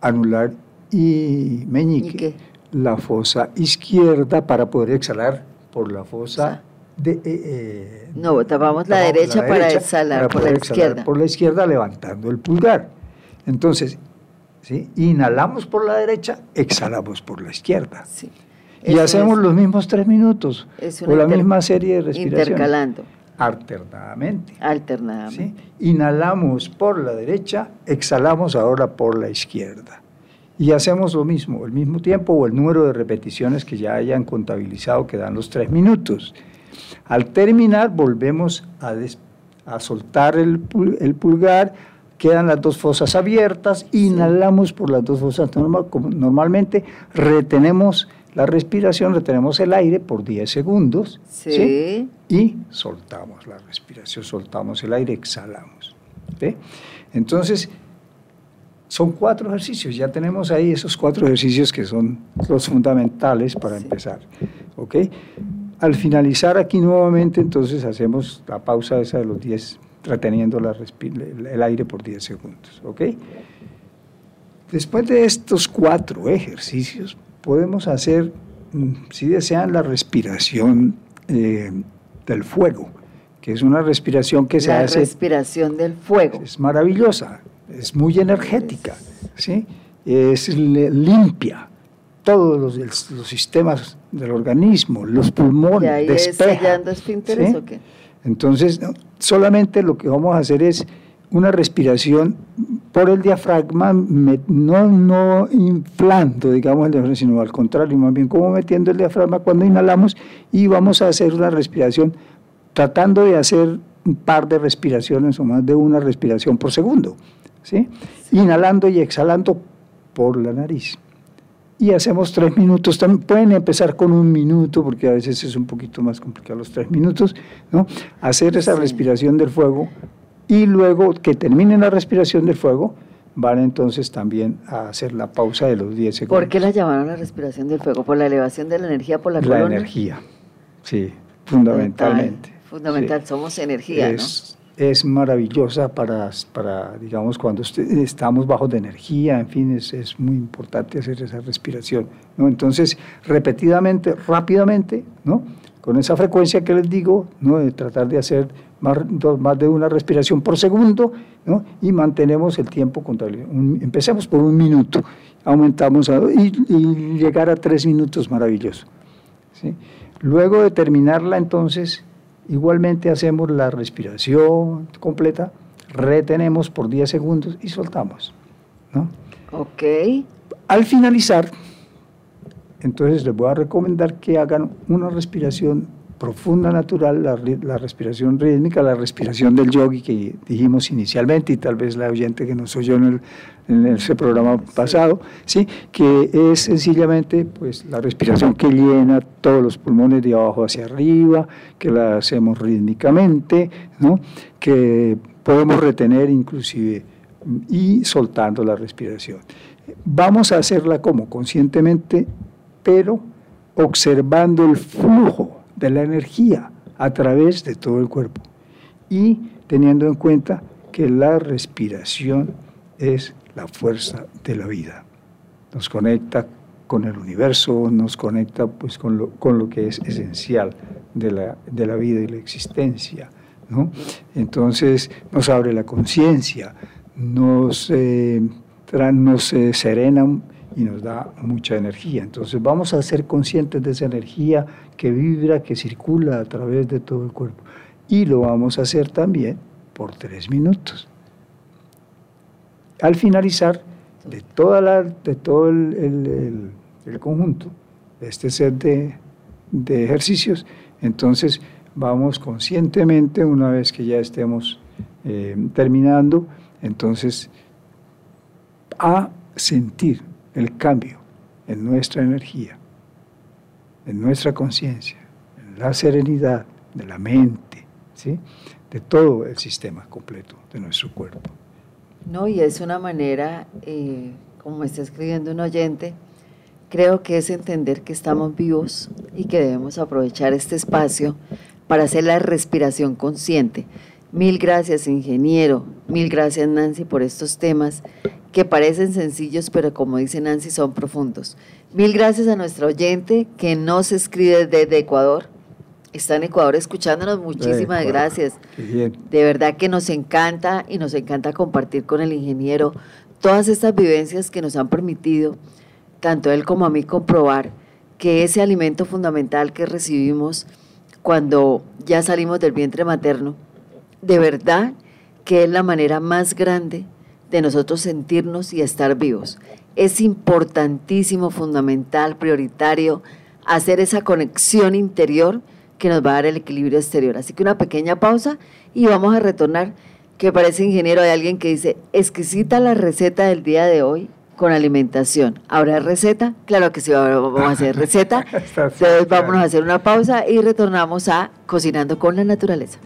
anular y meñique la fosa izquierda para poder exhalar por la fosa de... Eh, eh, no, tapamos la, derecha, para exhalar por la izquierda. Por la izquierda levantando el pulgar. Entonces, ¿sí? inhalamos por la derecha, exhalamos por la izquierda. Y hacemos los mismos tres minutos o la misma serie de respiraciones. Intercalando alternadamente. Alternadamente. Inhalamos por la derecha, exhalamos ahora por la izquierda. Y hacemos lo mismo, el mismo tiempo o el número de repeticiones que ya hayan contabilizado que dan los tres minutos. Al terminar volvemos a, a soltar el, el, pulgar, quedan las dos fosas abiertas, inhalamos por las dos fosas normal, normalmente, retenemos la respiración, retenemos el aire por 10 segundos sí. y soltamos la respiración, soltamos el aire, exhalamos. Entonces, son cuatro ejercicios, ya tenemos ahí esos cuatro ejercicios que son los fundamentales para empezar. ¿ok? Al finalizar aquí nuevamente, entonces hacemos la pausa esa de los 10 reteniendo el aire por 10 segundos. ¿ok? Después de estos cuatro ejercicios, podemos hacer, mm, si desean, la respiración eh, del fuego, que es una respiración que se hace... La respiración del fuego. Es maravillosa, es muy energética, ¿sí? es limpia todos los, sistemas del organismo, los pulmones, ¿Y ahí despeja, esfínteres o qué? Entonces, solamente lo que vamos a hacer es una respiración por el diafragma, no, no inflando, digamos, el diafragma, sino al contrario, más bien como metiendo el diafragma cuando inhalamos y vamos a hacer una respiración tratando de hacer un par de respiraciones o más de una respiración por segundo, ¿sí? Inhalando y exhalando por la nariz. Y hacemos tres minutos, también pueden empezar con un minuto, porque a veces es un poquito más complicado los tres minutos, ¿no? Hacer esa respiración del fuego y luego que terminen la respiración del fuego, van entonces también a hacer la pausa de los 10 segundos. ¿Por qué la llamaron la respiración del fuego? ¿Por la elevación de la energía por la, la energía, sí, fundamentalmente. Fundamental, somos energía, es, ¿no? Es maravillosa para, para digamos, cuando estamos bajos de energía, en fin, es, es, muy importante hacer esa respiración, ¿no? Entonces, repetidamente, rápidamente, ¿no? Con esa frecuencia que les digo, ¿no? De tratar de hacer más, más de una respiración por segundo, ¿no? y mantenemos el tiempo contable. empecemos por un minuto, aumentamos a, y, y, llegar a tres minutos, maravilloso. ¿sí? Luego de terminarla, entonces, igualmente hacemos la respiración completa, retenemos por 10 segundos y soltamos. ¿no? Ok. Al finalizar, entonces les voy a recomendar que hagan una respiración profunda natural, la, respiración rítmica, la respiración del yogi que dijimos inicialmente y tal vez la oyente que nos oyó en, en ese programa pasado, ¿sí? que es sencillamente pues, la respiración que llena todos los pulmones de abajo hacia arriba, que la hacemos rítmicamente, ¿no? que podemos retener inclusive y soltando la respiración. Vamos a hacerla como conscientemente, pero observando el flujo de la energía a través de todo el cuerpo y teniendo en cuenta que la respiración es la fuerza de la vida. Nos conecta con el universo, nos conecta pues, con, lo, con lo que es esencial de la, de la vida y la existencia. ¿no? Entonces nos abre la conciencia, nos, eh, nos eh, serena y nos da mucha energía. Entonces vamos a ser conscientes de esa energía que vibra, que circula a través de todo el cuerpo. Y lo vamos a hacer también por tres minutos. Al finalizar de, toda la, de todo el, conjunto, de este set de, ejercicios, entonces vamos conscientemente, una vez que ya estemos eh, terminando, entonces a sentir el cambio en nuestra energía, en nuestra conciencia, en la serenidad de la mente, ¿sí? de todo el sistema completo de nuestro cuerpo. No, y es una manera, eh, como está escribiendo un oyente, creo que es entender que estamos vivos y que debemos aprovechar este espacio para hacer la respiración consciente. Mil gracias, ingeniero. Mil gracias, Nancy, por estos temas que parecen sencillos, pero como dice Nancy, son profundos. Mil gracias a nuestro oyente que nos escribe desde Ecuador. Está en Ecuador escuchándonos, muchísimas gracias. De verdad que nos encanta y nos encanta compartir con el ingeniero todas estas vivencias que nos han permitido, tanto él como a mí, comprobar que ese alimento fundamental que recibimos cuando ya salimos del vientre materno, de verdad que es la manera más grande de nosotros sentirnos y estar vivos. Es importantísimo, fundamental, prioritario hacer esa conexión interior que nos va a dar el equilibrio exterior. Así que una pequeña pausa y vamos a retornar. Que parece ingeniero, hay alguien que dice, exquisita la receta del día de hoy con alimentación. ¿Habrá receta? Claro que sí, vamos a hacer receta. Entonces vamos a hacer una pausa y retornamos a Cocinando con la Naturaleza.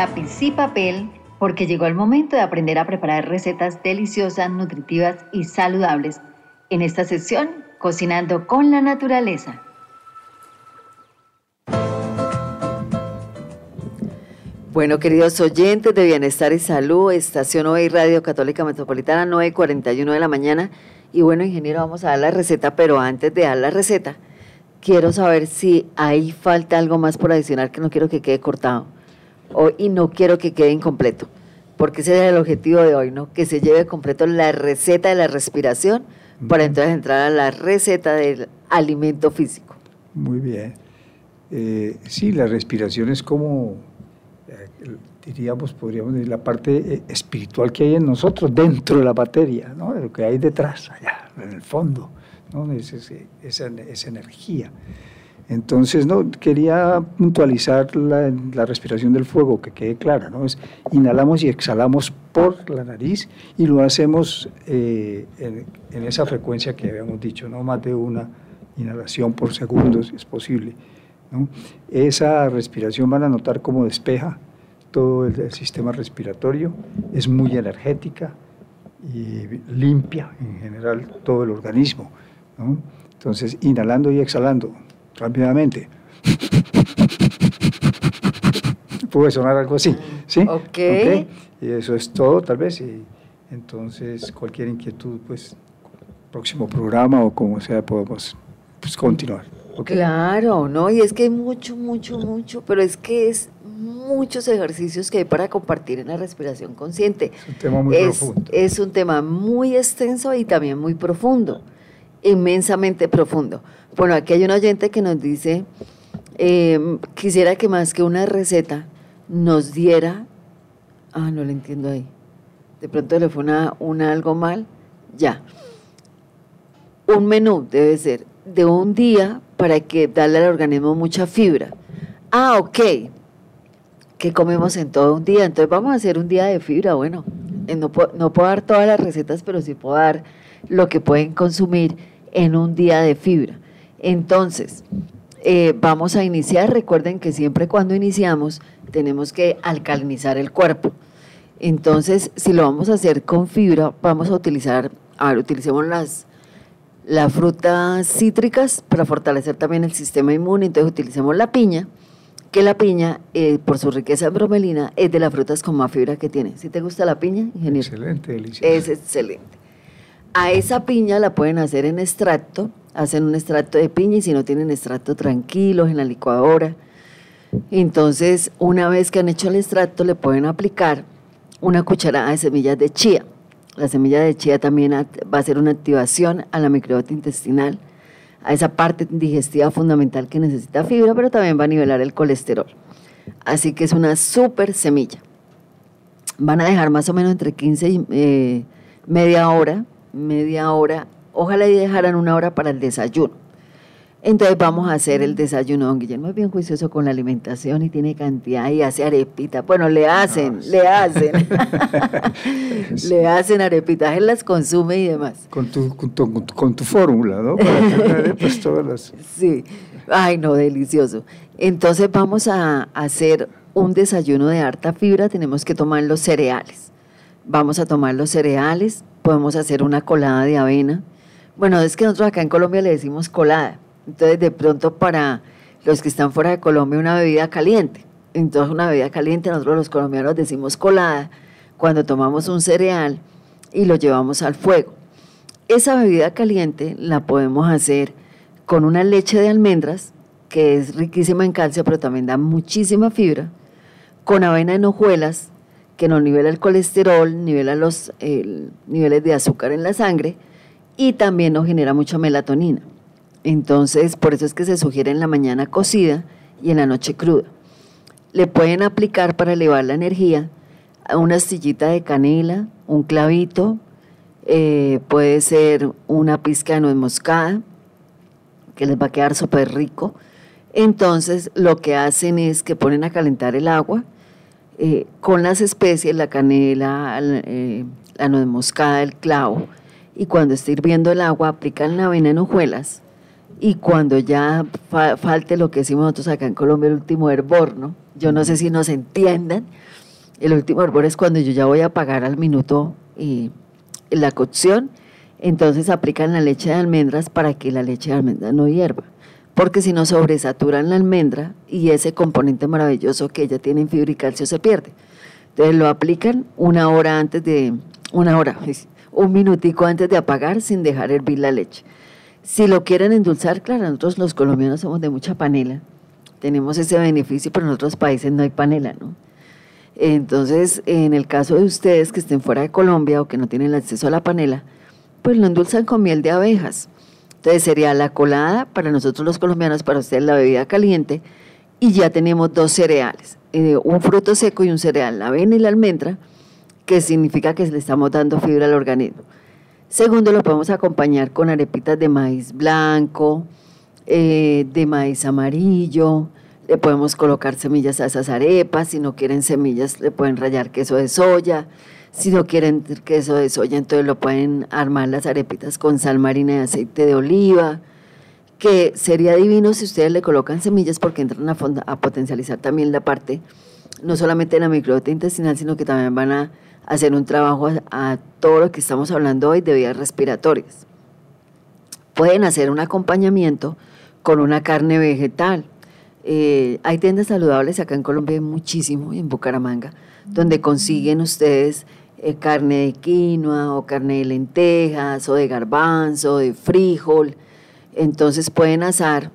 Lápiz y papel porque llegó el momento de aprender a preparar recetas deliciosas, nutritivas y saludables. En esta sección, Cocinando con la Naturaleza. Bueno, queridos oyentes de Bienestar y Salud, Estación Hoy Radio Católica Metropolitana, 9.41 de la mañana. Y bueno, ingeniero, vamos a dar la receta, pero antes de dar la receta, quiero saber si ahí falta algo más por adicionar que no quiero que quede cortado y no quiero que quede incompleto, porque ese es el objetivo de hoy, ¿no? Que se lleve completo la receta de la respiración para entonces entrar a la receta del alimento físico. Muy bien. Eh, sí, la respiración es como, eh, diríamos, podríamos decir, la parte eh, espiritual que hay en nosotros, dentro de la materia, ¿no? de lo que hay detrás, allá, en el fondo, ¿no? es, esa, esa energía. Entonces, no, quería puntualizar la, respiración del fuego, que quede clara, ¿no? Es inhalamos y exhalamos por la nariz y lo hacemos eh, en, esa frecuencia que habíamos dicho, no más de una inhalación por segundo, si es posible. Esa respiración van a notar cómo despeja todo el, sistema respiratorio, es muy energética y limpia en general todo el organismo. Entonces, inhalando y exhalando rápidamente. Puede sonar algo así, ¿sí? Ok. Y eso es todo, tal vez. Y entonces, cualquier inquietud, pues, próximo programa o como sea, podemos pues, continuar. Claro, ¿no? Y es que hay mucho, mucho, mucho, pero es que es muchos ejercicios que hay para compartir en la respiración consciente. Es un tema muy profundo. Es un tema muy extenso y también muy profundo, inmensamente profundo. Bueno, aquí hay un oyente que nos dice, em, quisiera que más que una receta nos diera, ah, no lo entiendo ahí, de pronto le fue una, algo mal, ya. Un menú debe ser de un día para que darle al organismo mucha fibra. Ah, ok. Que comemos en todo un día. Entonces vamos a hacer un día de fibra. Bueno, eh, no, no puedo dar todas las recetas, pero sí puedo dar lo que pueden consumir en un día de fibra. Entonces, eh, vamos a iniciar. Recuerden que siempre cuando iniciamos tenemos que alcalinizar el cuerpo. Entonces, si lo vamos a hacer con fibra, vamos a utilizar, a ver, utilicemos las, las frutas cítricas para fortalecer también el sistema inmune. Entonces, utilicemos la piña, que la piña, eh, por su riqueza en bromelina, es de las frutas con más fibra que tiene. ¿Si te gusta la piña, ingeniero? Excelente, delicioso. Es excelente. A esa piña la pueden hacer en extracto hacen un extracto de piña y si no tienen extracto tranquilos en la licuadora. Entonces, una vez que han hecho el extracto, le pueden aplicar una cucharada de semillas de chía. La semilla de chía también va a hacer una activación a la microbiota intestinal, a esa parte digestiva fundamental que necesita fibra, pero también va a nivelar el colesterol. Así que es una súper semilla. Van a dejar más o menos entre 15 y eh, media hora, media hora Ojalá y dejaran una hora para el desayuno. Entonces vamos a hacer el desayuno. Don Guillermo es bien juicioso con la alimentación y tiene cantidad y hace arepita. Bueno, le hacen, le hacen. le hacen arepitas, él las consume y demás. Con tu, con tu, fórmula, ¿no? Para arepas todas las... Sí, ay no, delicioso. Entonces vamos a hacer un desayuno de harta fibra, tenemos que tomar los cereales. Vamos a tomar los cereales, podemos hacer una colada de avena, bueno, es que nosotros acá en Colombia le decimos colada. Entonces, de pronto para los que están fuera de Colombia, una bebida caliente. Entonces, una bebida caliente, nosotros los colombianos decimos colada cuando tomamos un cereal y lo llevamos al fuego. Esa bebida caliente la podemos hacer con una leche de almendras, que es riquísima en calcio, pero también da muchísima fibra, con avena en hojuelas, que nos nivela el colesterol, nivela los niveles de azúcar en la sangre, y también nos genera mucha melatonina. Entonces, por eso es que se sugiere en la mañana cocida y en la noche cruda. Le pueden aplicar para elevar la energía una astillita de canela, un clavito, eh, puede ser una pizca de nuez moscada, que les va a quedar súper rico. Entonces, lo que hacen es que ponen a calentar el agua eh, con las especies, la canela, eh, la nuez moscada, el clavo, y cuando esté hirviendo el agua aplican la avena en hojuelas y cuando ya falte lo que decimos nosotros acá en Colombia, el último hervor, ¿no? Yo no sé si nos entiendan. El último hervor es cuando yo ya voy a apagar al minuto y la cocción, entonces aplican la leche de almendras para que la leche de almendras no hierva, porque si no sobresaturan la almendra y ese componente maravilloso que ella tiene en fibra y calcio se pierde. Entonces lo aplican una hora antes de, una hora, un minutico antes de apagar sin dejar hervir la leche. Si lo quieren endulzar, claro, nosotros los colombianos somos de mucha panela, tenemos ese beneficio, pero en otros países no hay panela, ¿no? Entonces, en el caso de ustedes que estén fuera de Colombia o que no tienen acceso a la panela, pues lo endulzan con miel de abejas. Entonces sería la colada para nosotros los colombianos, para ustedes la bebida caliente, y ya tenemos dos cereales, eh, un fruto seco y un cereal, la avena y la almendra, que significa que le estamos dando fibra al organismo. Segundo, lo podemos acompañar con arepitas de maíz blanco, eh, de maíz amarillo, le podemos colocar semillas a esas arepas, si no quieren semillas le pueden rallar queso de soya, si no quieren queso de soya entonces lo pueden armar las arepitas con sal marina y aceite de oliva, que sería divino si ustedes le colocan semillas porque entran a, a potencializar también la parte, no solamente de la microbiota intestinal, sino que también van a hacer un trabajo a, todo lo que estamos hablando hoy de vías respiratorias. Pueden hacer un acompañamiento con una carne vegetal, eh, hay tiendas saludables acá en Colombia, muchísimo, en Bucaramanga, donde consiguen ustedes eh, carne de quinoa o carne de lentejas o de garbanzo, de frijol. Entonces pueden asar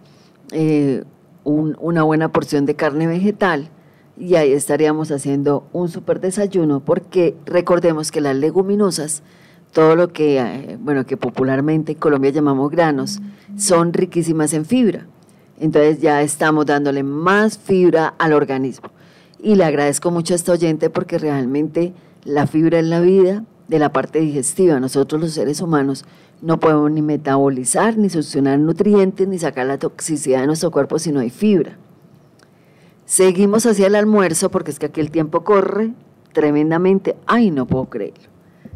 eh, una buena porción de carne vegetal y ahí estaríamos haciendo un super desayuno porque recordemos que las leguminosas, todo lo que, bueno, que popularmente en Colombia llamamos granos, son riquísimas en fibra. Entonces ya estamos dándole más fibra al organismo. Y le agradezco mucho a esta oyente porque realmente la fibra es la vida de la parte digestiva. Nosotros los seres humanos no podemos ni metabolizar, ni succionar nutrientes, ni sacar la toxicidad de nuestro cuerpo si no hay fibra. Seguimos hacia el almuerzo porque es que aquí el tiempo corre tremendamente. Ay, no puedo creerlo.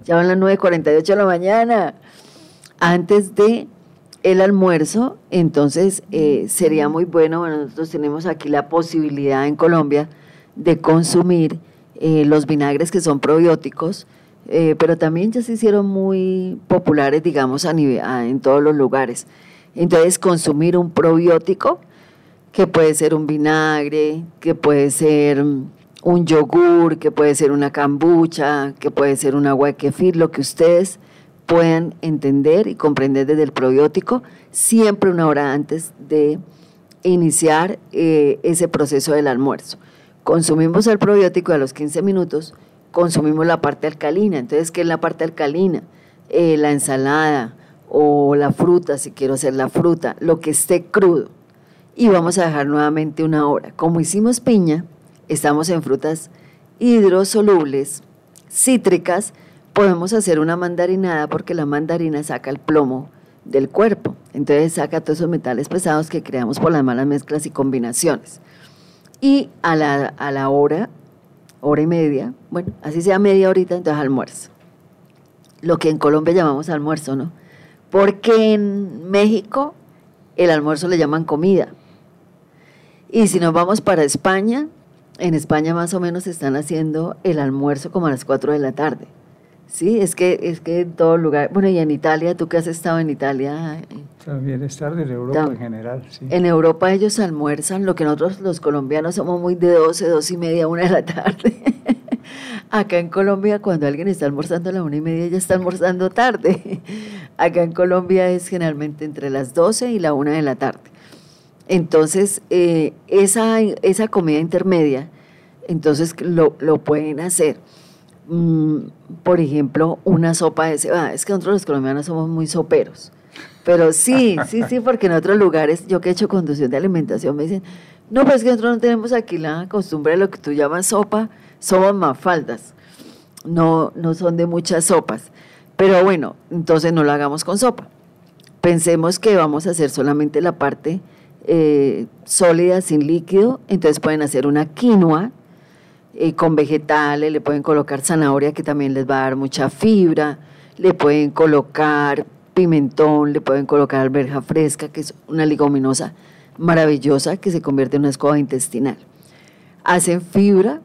Ya van las 9.48 de la mañana. Antes de el almuerzo, entonces eh, sería muy bueno, nosotros tenemos aquí la posibilidad en Colombia de consumir eh, los vinagres que son probióticos, eh, pero también ya se hicieron muy populares, digamos, en todos los lugares. Entonces, consumir un probiótico, que puede ser un vinagre, que puede ser un yogur, que puede ser una cambucha, que puede ser un agua de kefir, lo que ustedes puedan entender y comprender desde el probiótico, siempre una hora antes de iniciar eh, ese proceso del almuerzo. Consumimos el probiótico a los 15 minutos, consumimos la parte alcalina. Entonces, ¿qué es la parte alcalina? Eh, la ensalada o la fruta, si quiero hacer la fruta, lo que esté crudo. Y vamos a dejar nuevamente una hora. Como hicimos piña, estamos en frutas hidrosolubles, cítricas, podemos hacer una mandarinada porque la mandarina saca el plomo del cuerpo. Entonces saca todos esos metales pesados que creamos por las malas mezclas y combinaciones. Y a la, a la hora, hora y media, bueno, así sea media horita, entonces almuerzo. Lo que en Colombia llamamos almuerzo, ¿no? Porque en México el almuerzo le llaman comida. Y si nos vamos para España, en España más o menos están haciendo el almuerzo como a las 4 de la tarde. Sí, es que, es que en todo lugar, bueno, y en Italia, tú que has estado en Italia. También es tarde en Europa en general, sí. En Europa ellos almuerzan, lo que nosotros los colombianos somos muy de 12, 2 y media, 1 de la tarde. Acá en Colombia, cuando alguien está almorzando a la una y media, ya está almorzando tarde. Acá en Colombia es generalmente entre las 12 y la 1 de la tarde. Entonces, eh, esa, esa comida intermedia, entonces lo, lo pueden hacer Mm, por ejemplo, una sopa de cebada. Es que nosotros los colombianos somos muy soperos. Pero sí, sí, sí, porque en otros lugares, yo que he hecho conducción de alimentación, me dicen, no, pues es que nosotros no tenemos aquí la costumbre de lo que tú llamas sopa, somos mafaldas. No, no son de muchas sopas. Pero bueno, entonces no lo hagamos con sopa. Pensemos que vamos a hacer solamente la parte eh, sólida, sin líquido. Entonces pueden hacer una quinoa, eh, con vegetales, le pueden colocar zanahoria que también les va a dar mucha fibra, le pueden colocar pimentón, le pueden colocar alberja fresca, que es una leguminosa maravillosa que se convierte en una escoba intestinal. Hacen fibra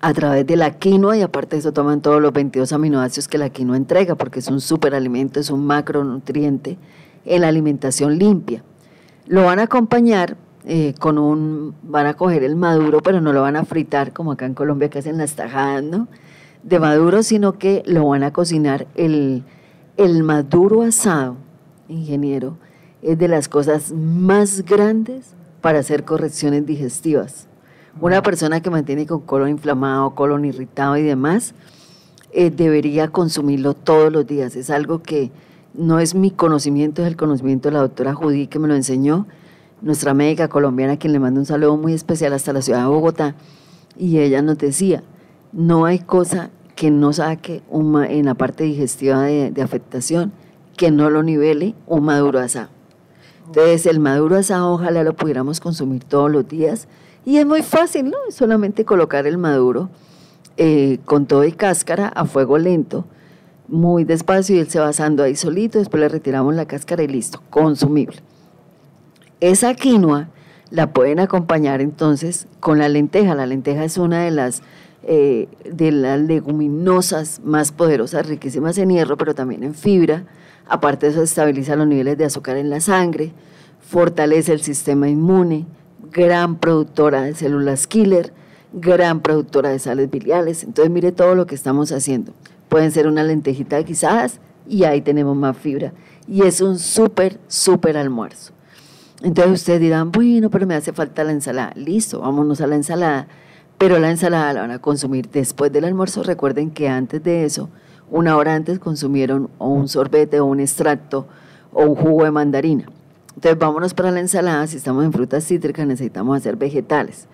a través de la quinoa y aparte de eso toman todos los 22 aminoácidos que la quinoa entrega porque es un superalimento, es un macronutriente en la alimentación limpia. Lo van a acompañar eh, con un, van a coger el maduro, pero no lo van a fritar como acá en Colombia que hacen las tajadas, ¿no? De maduro, sino que lo van a cocinar. El, el maduro asado, ingeniero, es de las cosas más grandes para hacer correcciones digestivas. Una persona que mantiene con colon inflamado, colon irritado y demás, eh, debería consumirlo todos los días. Es algo que no es mi conocimiento, es el conocimiento de la doctora Judy que me lo enseñó, nuestra médica colombiana, quien le manda un saludo muy especial hasta la ciudad de Bogotá. Y ella nos decía, no hay cosa que no saque en la parte digestiva de, afectación que no lo nivele un maduro asado. Entonces, el maduro asado ojalá lo pudiéramos consumir todos los días y es muy fácil, ¿no? Solamente colocar el maduro eh, con todo y cáscara a fuego lento, muy despacio y él se va asando ahí solito, después le retiramos la cáscara y listo, consumible. Esa quinoa la pueden acompañar entonces con la lenteja. La lenteja es una de las, eh, de las leguminosas más poderosas, riquísimas en hierro, pero también en fibra. Aparte de eso, estabiliza los niveles de azúcar en la sangre, fortalece el sistema inmune, gran productora de células killer, gran productora de sales biliares. Entonces mire todo lo que estamos haciendo. Pueden ser una lentejita guisadas y ahí tenemos más fibra. Y es un súper, súper almuerzo. Entonces ustedes dirán, bueno, pero me hace falta la ensalada. Listo, vámonos a la ensalada. Pero la ensalada la van a consumir después del almuerzo. Recuerden que antes de eso, una hora antes consumieron un sorbete o un extracto o un jugo de mandarina. Entonces vámonos para la ensalada, si estamos en frutas cítricas necesitamos hacer vegetales.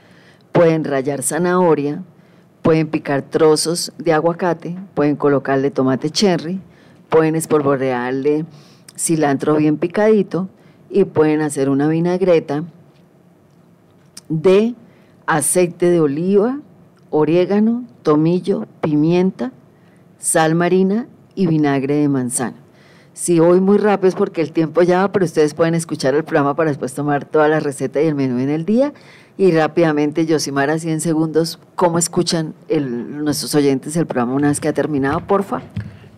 Pueden rallar zanahoria, pueden picar trozos de aguacate, pueden colocarle tomate cherry, pueden espolvorearle cilantro bien picadito y pueden hacer una vinagreta de aceite de oliva, orégano, tomillo, pimienta, sal marina y vinagre de manzana. Si voy muy rápido es porque el tiempo ya va, pero ustedes pueden escuchar el programa para después tomar toda la receta y el menú en el día. Y rápidamente, Yosimar, así en segundos, ¿cómo escuchan nuestros oyentes el programa una vez que ha terminado, porfa?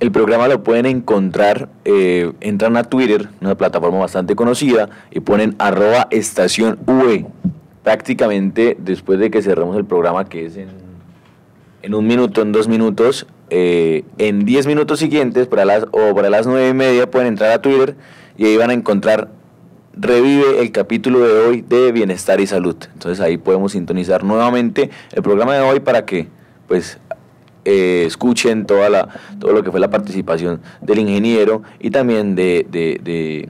El programa lo pueden encontrar, eh, entran a Twitter, una plataforma bastante conocida, y ponen arroba estación UE. Prácticamente después de que cerremos el programa, que es en, en un minuto, en dos minutos, eh, en 10 minutos siguientes para las, o para las 9 y media pueden entrar a Twitter y ahí van a encontrar revive el capítulo de hoy de bienestar y salud. Entonces ahí podemos sintonizar nuevamente el programa de hoy para que pues eh, escuchen toda la, todo lo que fue la participación del ingeniero y también de, de,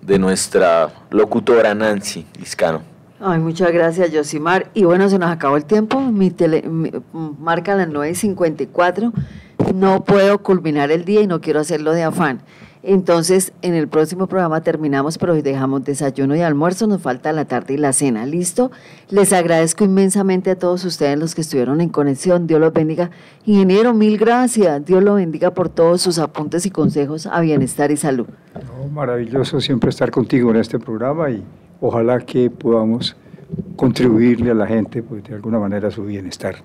de, nuestra locutora Nancy Liscano. Ay, muchas gracias, Yosimar. Y bueno, se nos acabó el tiempo. Mi, tele, marca las 9.54. No puedo culminar el día y no quiero hacerlo de afán. Entonces, en el próximo programa terminamos, pero dejamos desayuno y almuerzo, nos falta la tarde y la cena. ¿Listo? Les agradezco inmensamente a todos ustedes los que estuvieron en conexión. Dios los bendiga. Ingeniero, mil gracias. Dios lo bendiga por todos sus apuntes y consejos a bienestar y salud. maravilloso siempre estar contigo en este programa y ojalá que podamos contribuirle a la gente pues, de alguna manera a su bienestar.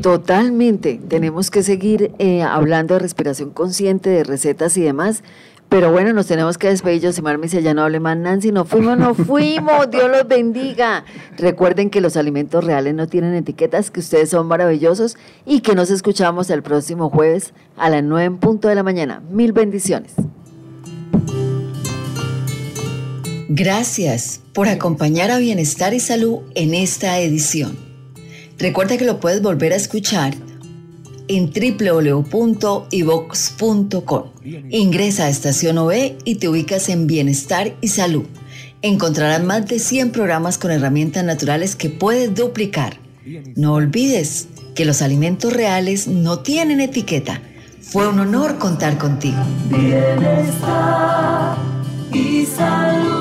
Totalmente, tenemos que seguir eh, hablando de respiración consciente, de recetas y demás, pero bueno, nos tenemos que despedir. Josimar me dice, ya no hable más Nancy, no fuimos, no fuimos, Dios los bendiga. Recuerden que los alimentos reales no tienen etiquetas, que ustedes son maravillosos y que nos escuchamos el próximo jueves a las 9 en punto de la mañana. Mil bendiciones. Gracias por acompañar a Bienestar y Salud en esta edición. Recuerda que lo puedes volver a escuchar en www.ivox.com. Ingresa a Estación OE y te ubicas en Bienestar y Salud. Encontrarás más de 100 programas con herramientas naturales que puedes duplicar. No olvides que los alimentos reales no tienen etiqueta. Fue un honor contar contigo. Bienestar y salud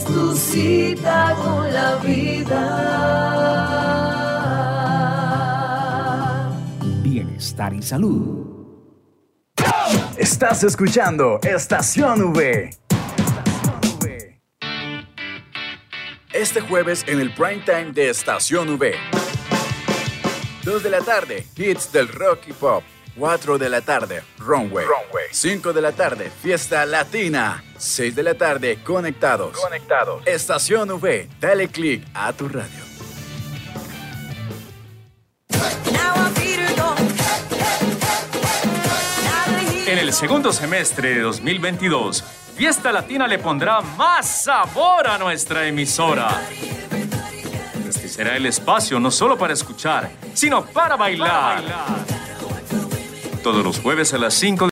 es tu cita con la vida. Bienestar y salud. Estás escuchando Estación V. Este jueves en el prime time de Estación V. 2 de la tarde, hits del rock y pop. 4 de la tarde, Runway. 5 de la tarde, Fiesta Latina. 6 de la tarde, Conectados. Conectados. Estación V, dale click a tu radio. En el segundo semestre de 2022, Fiesta Latina le pondrá más sabor a nuestra emisora. Este será el espacio no solo para escuchar, sino para bailar. Todos los jueves a las 5 de